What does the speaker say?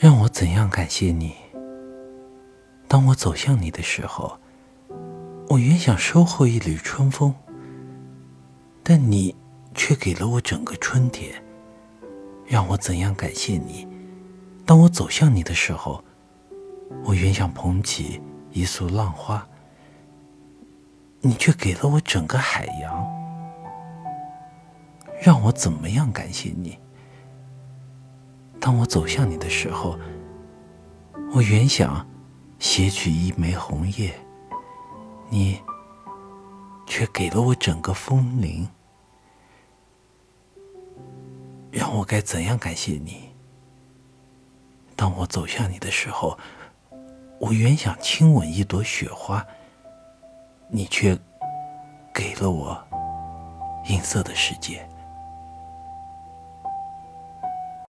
让我怎样感谢你？当我走向你的时候，我原想收获一缕春风，但你却给了我整个春天。让我怎样感谢你？当我走向你的时候，我原想捧起一束浪花，你却给了我整个海洋。让我怎么样感谢你？当我走向你的时候，我原想携取一枚红叶，你却给了我整个枫林。让我该怎样感谢你？当我走向你的时候，我原想亲吻一朵雪花，你却给了我银色的世界。